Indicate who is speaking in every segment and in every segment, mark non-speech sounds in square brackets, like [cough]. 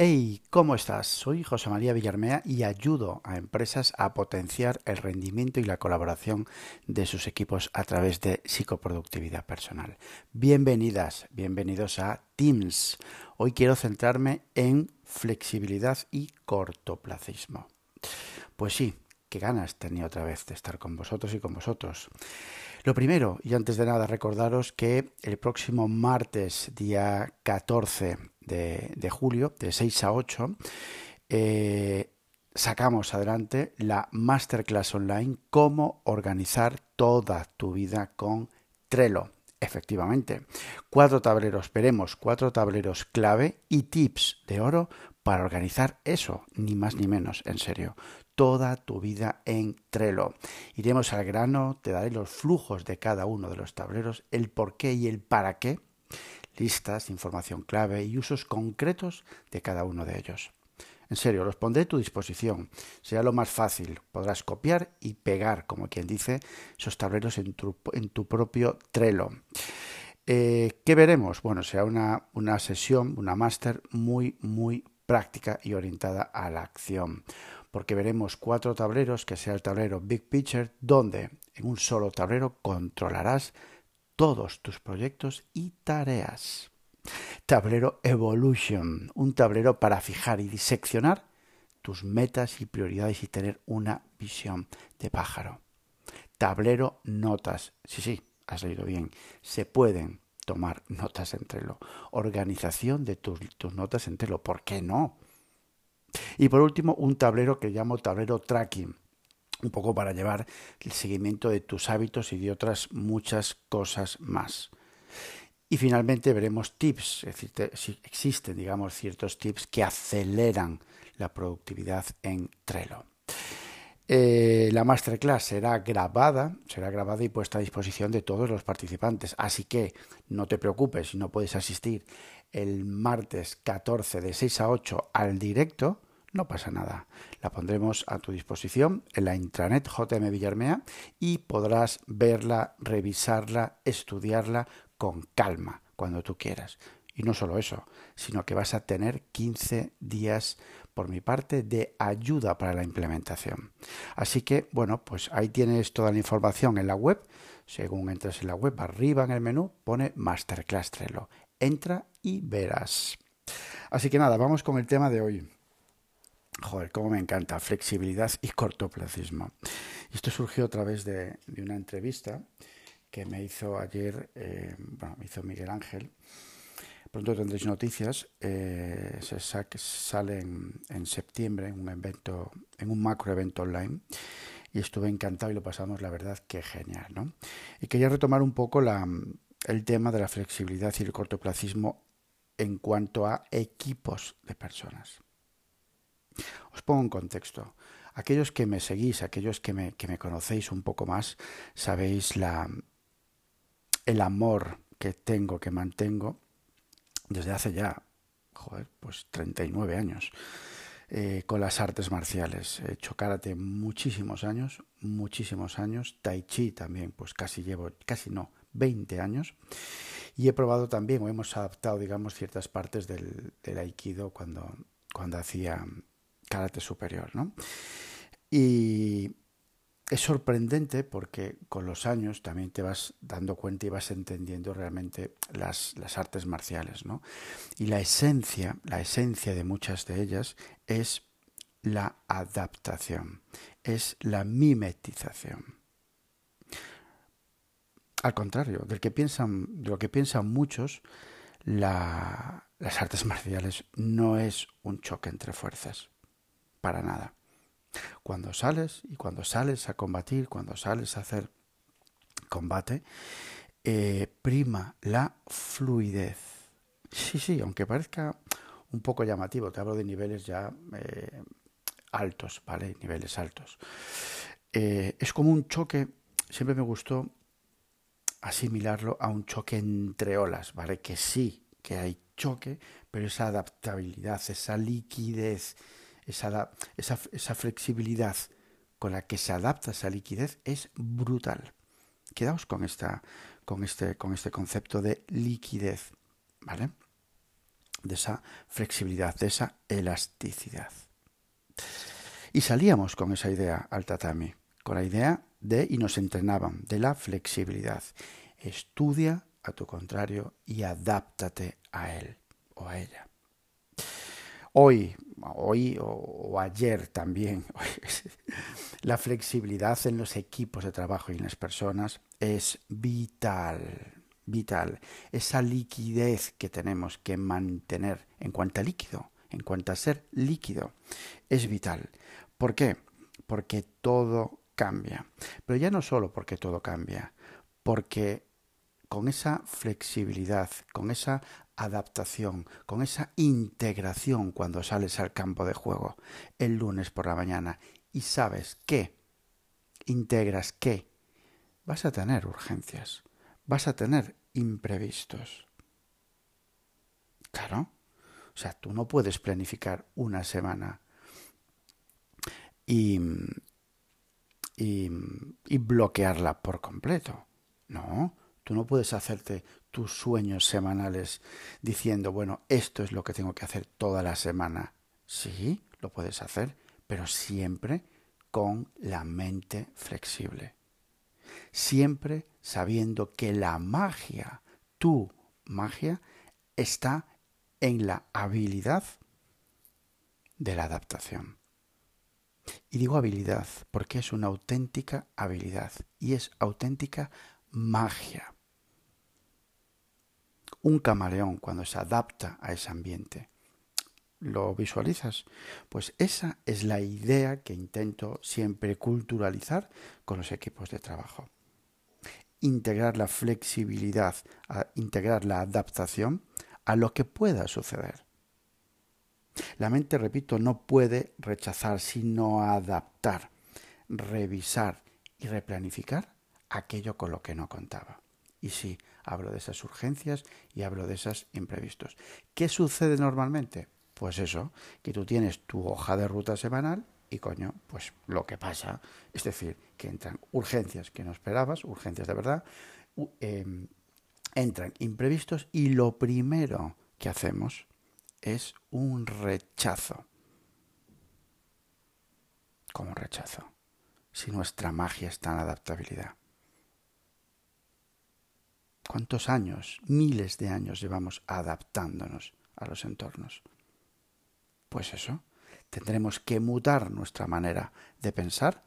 Speaker 1: Hey, ¿cómo estás? Soy José María Villarmea y ayudo a empresas a potenciar el rendimiento y la colaboración de sus equipos a través de psicoproductividad personal. Bienvenidas, bienvenidos a Teams. Hoy quiero centrarme en flexibilidad y cortoplacismo. Pues sí, qué ganas tenía otra vez de estar con vosotros y con vosotros. Lo primero, y antes de nada, recordaros que el próximo martes, día 14 de, julio, de 6 a 8, eh, sacamos adelante la masterclass online Cómo organizar toda tu vida con Trello. Efectivamente, cuatro tableros, veremos cuatro tableros clave y tips de oro para organizar eso, ni más ni menos, en serio, toda tu vida en Trello. Iremos al grano, te daré los flujos de cada uno de los tableros, el por qué y el para qué, listas, información clave y usos concretos de cada uno de ellos. En serio, los pondré a tu disposición. Será lo más fácil. Podrás copiar y pegar, como quien dice, esos tableros en tu, propio Trello. Eh, ¿Qué veremos? Bueno, será una, una sesión, una máster muy, muy práctica y orientada a la acción. Porque veremos cuatro tableros, que sea el tablero Big Picture, donde en un solo tablero controlarás todos tus proyectos y tareas. Tablero Evolution, un tablero para fijar y diseccionar tus metas y prioridades y tener una visión de pájaro. Tablero Notas, sí, sí, has leído bien, se pueden tomar notas en Trello. Organización de tus, tus notas en Trello, ¿por qué no? Y por último, un tablero que llamo tablero tracking un poco para llevar el seguimiento de tus hábitos y de otras muchas cosas más. Y finalmente veremos tips, es decir, si existen, digamos, ciertos tips que aceleran la productividad en Trello. Eh, la masterclass será grabada, será grabada y puesta a disposición de todos los participantes. Así que no te preocupes si no puedes asistir el martes 14 de 6 a 8 al directo no pasa nada. La pondremos a tu disposición en la intranet JM Villarmea y podrás verla, revisarla, estudiarla con calma cuando tú quieras. Y no solo eso, sino que vas a tener 15 días por mi parte de ayuda para la implementación. Así que, bueno, pues ahí tienes toda la información en la web. Según entras en la web, arriba en el menú pone Masterclass Trello. Entra y verás. Así que nada, vamos con el tema de hoy. Joder, cómo me encanta, flexibilidad y cortoplacismo. Esto surgió a través de, una entrevista que me hizo ayer, eh, bueno, me hizo Miguel Ángel. Pronto tendréis noticias. Eh, se sale en, septiembre en un evento, en un macro evento online. Y estuve encantado y lo pasamos, la verdad, que genial, ¿no? Y quería retomar un poco el tema de la flexibilidad y el cortoplacismo en cuanto a equipos de personas. Os pongo en contexto. Aquellos que me seguís, aquellos que me, conocéis un poco más, sabéis el amor que tengo, que mantengo desde hace ya, joder, pues 39 años. Eh, con las artes marciales. He hecho karate muchísimos años, muchísimos años. Tai chi también, pues casi llevo, casi no, 20 años. Y he probado también, o hemos adaptado, digamos, ciertas partes del, del aikido cuando, cuando hacía karate superior, ¿no? Y es sorprendente porque con los años también te vas dando cuenta y vas entendiendo realmente las, las, artes marciales, ¿no? Y la esencia, la esencia de muchas de ellas es la adaptación, es la mimetización. Al contrario, del que piensan, de lo que piensan muchos, la, las artes marciales no es un choque entre fuerzas para nada. Cuando sales y cuando sales a combatir, cuando sales a hacer combate, eh, prima la fluidez. Sí, sí, aunque parezca un poco llamativo, te hablo de niveles ya eh, altos, ¿vale? Niveles altos. Eh, es como un choque, siempre me gustó asimilarlo a un choque entre olas, ¿vale? Que sí, que hay choque, pero esa adaptabilidad, esa liquidez, esa, esa, flexibilidad con la que se adapta esa liquidez es brutal. Quedaos con, esta, con, este, con este concepto de liquidez. ¿Vale? de esa flexibilidad, de esa elasticidad. Y salíamos con esa idea al tatami, con la idea de, y nos entrenaban, de la flexibilidad. Estudia a tu contrario y adáptate a él o a ella. Hoy, hoy o, ayer también, [laughs] la flexibilidad en los equipos de trabajo y en las personas es vital, vital. Esa liquidez que tenemos que mantener en cuanto a líquido, en cuanto a ser líquido, es vital. ¿Por qué? Porque todo cambia. Pero ya no solo porque todo cambia, porque con esa flexibilidad, con esa adaptación, con esa integración cuando sales al campo de juego el lunes por la mañana y sabes que integras que vas a tener urgencias, vas a tener imprevistos. Claro. O sea, tú no puedes planificar una semana y, y, bloquearla por completo. No, tú no puedes hacerte tus sueños semanales diciendo, bueno, esto es lo que tengo que hacer toda la semana. Sí, lo puedes hacer, pero siempre con la mente flexible. Siempre sabiendo que la magia, tu magia, está en la habilidad de la adaptación. Y digo habilidad porque es una auténtica habilidad y es auténtica magia. Un camaleón cuando se adapta a ese ambiente. ¿Lo visualizas? Pues esa es la idea que intento siempre culturalizar con los equipos de trabajo. Integrar la flexibilidad, integrar la adaptación a lo que pueda suceder. La mente, repito, no puede rechazar, sino adaptar, revisar y replanificar aquello con lo que no contaba. Y sí, hablo de esas urgencias y hablo de esos imprevistos. ¿Qué sucede normalmente? Pues eso, que tú tienes tu hoja de ruta semanal y coño, pues lo que pasa, es decir, que entran urgencias que no esperabas, urgencias de verdad, em, entran imprevistos y lo primero que hacemos es un rechazo. Como rechazo, si nuestra magia está en adaptabilidad. ¿Cuántos años, miles de años llevamos adaptándonos a los entornos? Pues eso, tendremos que mutar nuestra manera de pensar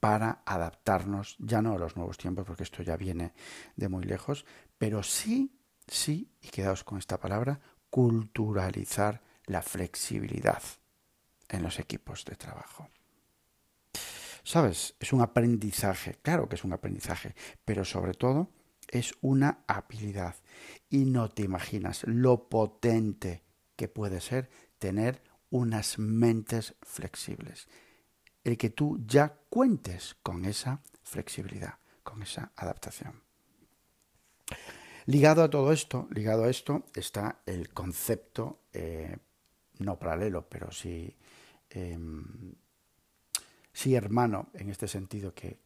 Speaker 1: para adaptarnos ya no a los nuevos tiempos, porque esto ya viene de muy lejos, pero sí, sí, y quedaos con esta palabra, culturalizar la flexibilidad en los equipos de trabajo. ¿Sabes? Es un aprendizaje, claro que es un aprendizaje, pero sobre todo es una habilidad. Y no te imaginas lo potente que puede ser tener unas mentes flexibles. El que tú ya cuentes con esa flexibilidad, con esa adaptación. Ligado a todo esto, ligado a esto está el concepto, eh, no paralelo, pero sí, em, sí hermano en este sentido que,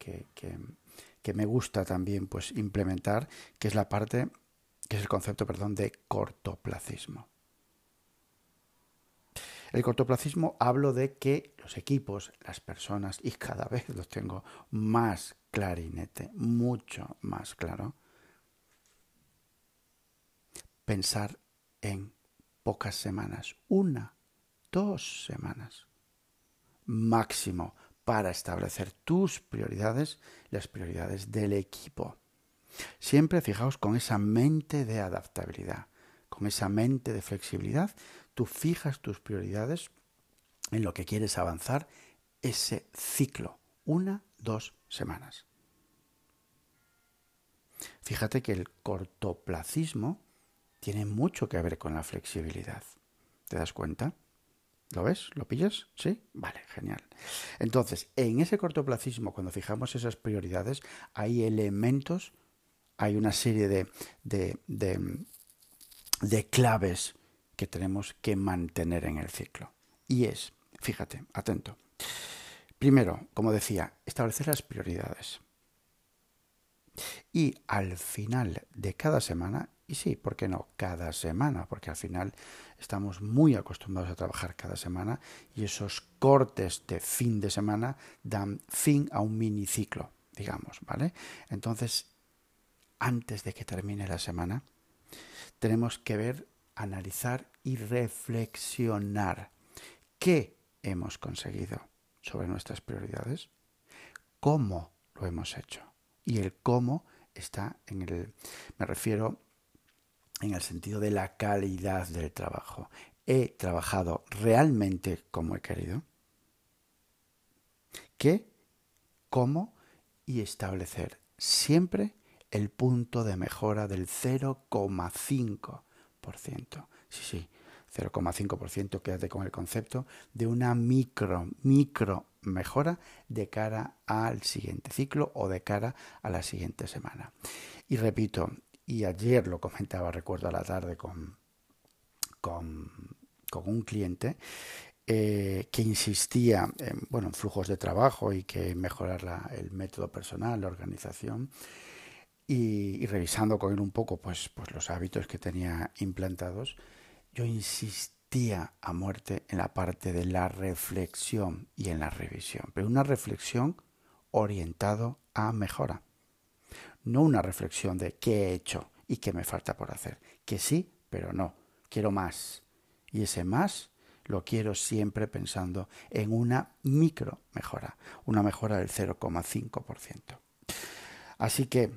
Speaker 1: me gusta también pues implementar, que es la parte, que es el concepto, perdón, de cortoplacismo. El cortoplacismo hablo de que los equipos, las personas, y cada vez los tengo más clarinete, mucho más claro, pensar en pocas semanas, una, dos semanas máximo para establecer tus prioridades, las prioridades del equipo. Siempre fijaos con esa mente de adaptabilidad, con esa mente de flexibilidad, tú fijas tus prioridades en lo que quieres avanzar ese ciclo, una, dos semanas. Fíjate que el cortoplacismo tiene mucho que ver con la flexibilidad. ¿Te das cuenta? ¿Lo ves? ¿Lo pillas? ¿Sí? Vale, genial. Entonces, en ese cortoplacismo, cuando fijamos esas prioridades, hay elementos, hay una serie de, de, de, de claves que tenemos que mantener en el ciclo. Y es, fíjate, atento. Primero, como decía, establecer las prioridades. Y al final de cada semana Y sí, ¿por qué no? Cada semana, porque al final estamos muy acostumbrados a trabajar cada semana y esos cortes de fin de semana dan fin a un miniciclo, digamos, ¿vale? Entonces, antes de que termine la semana, tenemos que ver, analizar y reflexionar qué hemos conseguido sobre nuestras prioridades, cómo lo hemos hecho. Y el cómo está en el, me refiero en el sentido de la calidad del trabajo. ¿He trabajado realmente como he querido? ¿Qué? ¿Cómo? Y establecer siempre el punto de mejora del 0,5%. Sí, sí, 0,5%, quédate con el concepto de una micro, micro mejora de cara al siguiente ciclo o de cara a la siguiente semana. Y repito, y ayer lo comentaba, recuerdo a la tarde con, con, un cliente, eh, que insistía en, bueno, en flujos de trabajo y que mejorar el método personal, la organización, y, revisando con él un poco pues, pues los hábitos que tenía implantados, yo insistía a muerte en la parte de la reflexión y en la revisión, pero una reflexión orientado a mejora no una reflexión de qué he hecho y qué me falta por hacer. Que sí, pero no. Quiero más. Y ese más lo quiero siempre pensando en una micro mejora, una mejora del 0,5%. Así que,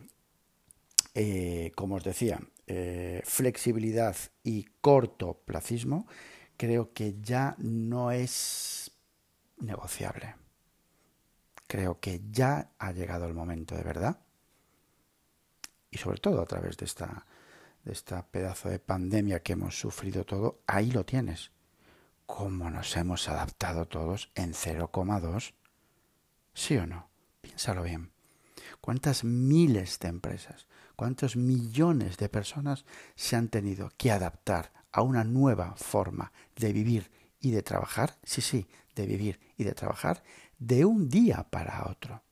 Speaker 1: eh, como os decía, eh, flexibilidad y cortoplacismo creo que ya no es negociable. Creo que ya ha llegado el momento de verdad y sobre todo a través de esta, de esta pedazo de pandemia que hemos sufrido todo, ahí lo tienes. ¿Cómo nos hemos adaptado todos en 0,2? ¿Sí o no? Piénsalo bien. ¿Cuántas miles de empresas, cuántos millones de personas se han tenido que adaptar a una nueva forma de vivir y de trabajar? Sí, sí, de vivir y de trabajar de un día para otro.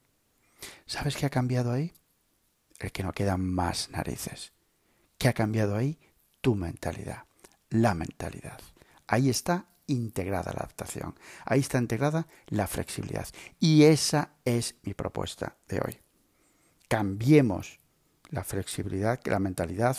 Speaker 1: ¿Sabes qué ha cambiado ahí? El que no quedan más narices. ¿Qué ha cambiado ahí? Tu mentalidad, la mentalidad. Ahí está integrada la adaptación, ahí está integrada la flexibilidad. Y esa es mi propuesta de hoy. Cambiemos la flexibilidad, la mentalidad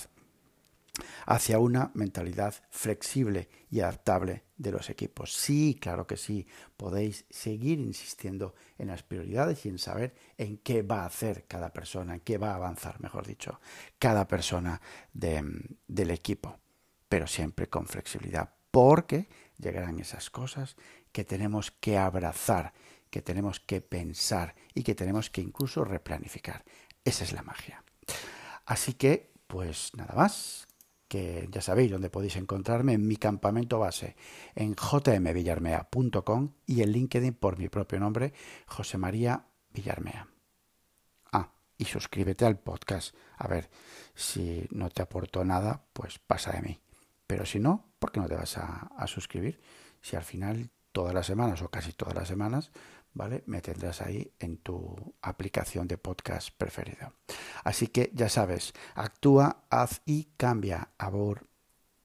Speaker 1: hacia una mentalidad flexible y adaptable de los equipos. Sí, claro que sí, podéis seguir insistiendo en las prioridades y en saber en qué va a hacer cada persona, en qué va a avanzar, mejor dicho, cada persona del equipo, pero siempre con flexibilidad, porque llegarán esas cosas que tenemos que abrazar, que tenemos que pensar y que tenemos que incluso replanificar. Esa es la magia. Así que, pues nada más, que ya sabéis dónde podéis encontrarme en mi campamento base en jmvillarmea.com y en LinkedIn por mi propio nombre, José María Villarmea. Ah, y suscríbete al podcast. A ver, si no te aporto nada, pues pasa de mí. Pero si no, ¿por qué no te vas a, a suscribir? Si al final todas las semanas o casi todas las semanas ¿vale? Me tendrás ahí en tu aplicación de podcast preferido. Así que ya sabes, actúa, haz y cambia. Abur.